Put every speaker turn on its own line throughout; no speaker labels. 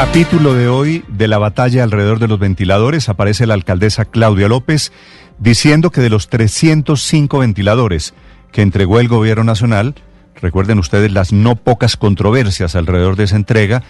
Capítulo de hoy de la batalla alrededor de los ventiladores. Aparece la alcaldesa Claudia López diciendo que de los 305 ventiladores que entregó el gobierno nacional, recuerden ustedes las no pocas controversias alrededor de esa entrega,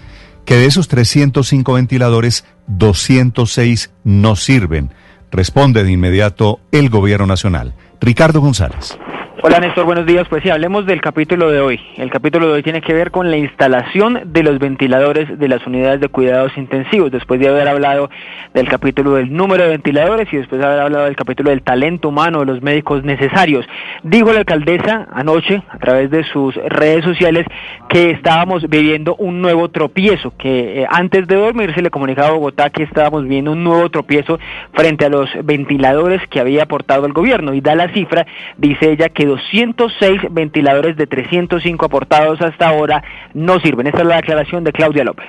que de esos 305 ventiladores, 206 no sirven. Responde de inmediato el gobierno nacional. Ricardo González.
Hola Néstor, buenos días. Pues sí, hablemos del capítulo de hoy. El capítulo de hoy tiene que ver con la instalación de los ventiladores de las unidades de cuidados intensivos, después de haber hablado del capítulo del número de ventiladores y después de haber hablado del capítulo del talento humano de los médicos necesarios. Dijo la alcaldesa anoche a través de sus redes sociales que estábamos viviendo un nuevo tropiezo, que eh, antes de dormir se le comunicaba a Bogotá que estábamos viviendo un nuevo tropiezo frente a los ventiladores que había aportado el gobierno y da la cifra, dice ella que 206 ventiladores de 305 aportados hasta ahora no sirven. Esta es la declaración de Claudia López.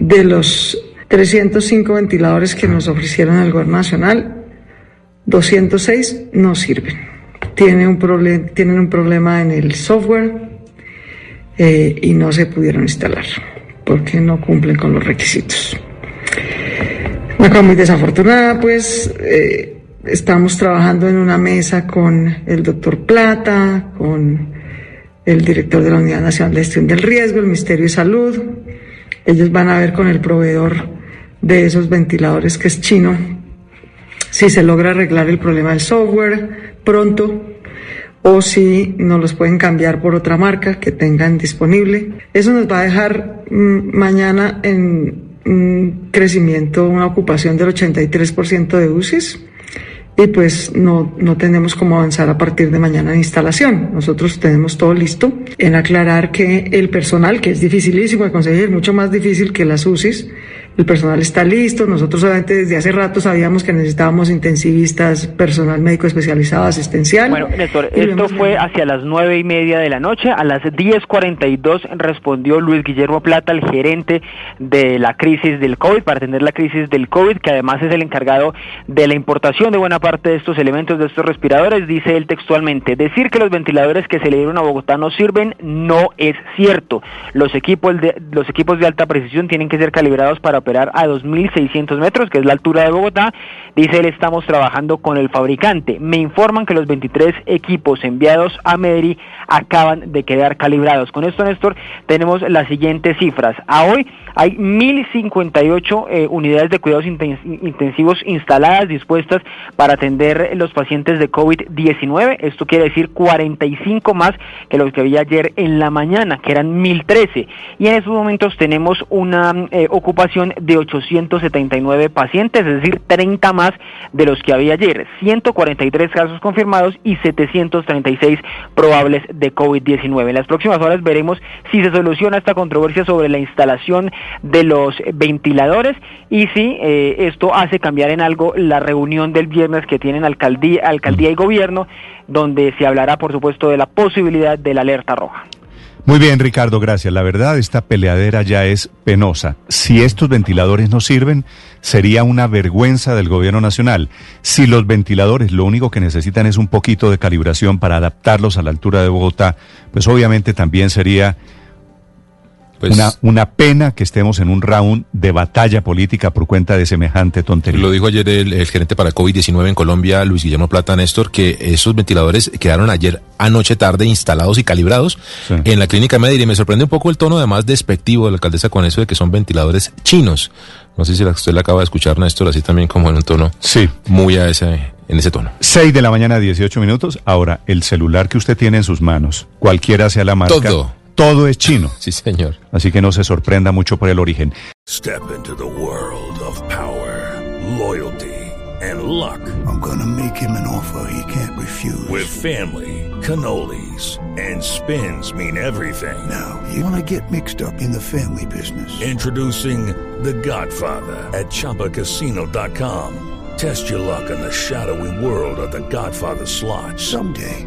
De los 305 ventiladores que nos ofrecieron el gobierno nacional, 206 no sirven. Tienen un, problem tienen un problema en el software eh, y no se pudieron instalar porque no cumplen con los requisitos. Una cosa muy desafortunada, pues eh, Estamos trabajando en una mesa con el doctor Plata, con el director de la Unidad Nacional de Gestión del Riesgo, el Ministerio de Salud. Ellos van a ver con el proveedor de esos ventiladores que es chino si se logra arreglar el problema del software pronto o si nos los pueden cambiar por otra marca que tengan disponible. Eso nos va a dejar mm, mañana en un crecimiento, una ocupación del 83% de UCIs y pues no, no tenemos cómo avanzar a partir de mañana en instalación. Nosotros tenemos todo listo en aclarar que el personal, que es dificilísimo de conseguir, mucho más difícil que las UCIs, el personal está listo. Nosotros solamente desde hace rato sabíamos que necesitábamos intensivistas, personal médico especializado, asistencial.
Bueno, Néstor, esto fue hacia las nueve y media de la noche. A las 10.42 respondió Luis Guillermo Plata, el gerente de la crisis del COVID, para atender la crisis del COVID, que además es el encargado de la importación de buena parte de estos elementos, de estos respiradores. Dice él textualmente, decir que los ventiladores que se le dieron a Bogotá no sirven no es cierto. Los equipos de, los equipos de alta precisión tienen que ser calibrados para operar a 2.600 metros, que es la altura de Bogotá. Dice él, estamos trabajando con el fabricante. Me informan que los 23 equipos enviados a Medellín acaban de quedar calibrados. Con esto, Néstor, tenemos las siguientes cifras. A hoy hay 1.058 eh, unidades de cuidados intensivos instaladas, dispuestas para atender los pacientes de COVID-19. Esto quiere decir 45 más que los que había ayer en la mañana, que eran 1.013. Y en estos momentos tenemos una eh, ocupación de 879 pacientes, es decir, 30 más de los que había ayer. 143 casos confirmados y 736 probables de COVID-19. En las próximas horas veremos si se soluciona esta controversia sobre la instalación de los ventiladores y si eh, esto hace cambiar en algo la reunión del viernes que tienen alcaldía, alcaldía y gobierno, donde se hablará, por supuesto, de la posibilidad de la alerta roja.
Muy bien, Ricardo, gracias. La verdad, esta peleadera ya es penosa. Si estos ventiladores no sirven, sería una vergüenza del gobierno nacional. Si los ventiladores lo único que necesitan es un poquito de calibración para adaptarlos a la altura de Bogotá, pues obviamente también sería pues una, una pena que estemos en un round de batalla política por cuenta de semejante tontería.
Lo dijo ayer el, gerente para COVID-19 en Colombia, Luis Guillermo Plata Néstor, que esos ventiladores quedaron ayer anoche tarde instalados y calibrados en la clínica Medellín. Y me sorprende un poco el tono además despectivo de la alcaldesa con eso de que son ventiladores chinos. No sé si usted la acaba de escuchar, Néstor, así también como en un tono
sí.
muy a ese, en ese tono.
6 de la mañana, 18 minutos. Ahora, el celular que usted tiene en sus manos, cualquiera sea la marca.
Todo
todo es chino.
Sí, señor.
Así que no se sorprenda mucho por el origen.
Step into the world of power, loyalty. and luck.
I'm gonna make him an offer he can't refuse.
With family, cannolis, and spins mean everything.
Now, you wanna get mixed up in the family business.
Introducing The Godfather at ChumbaCasino.com. Test your luck in the shadowy world of The Godfather slot.
Someday,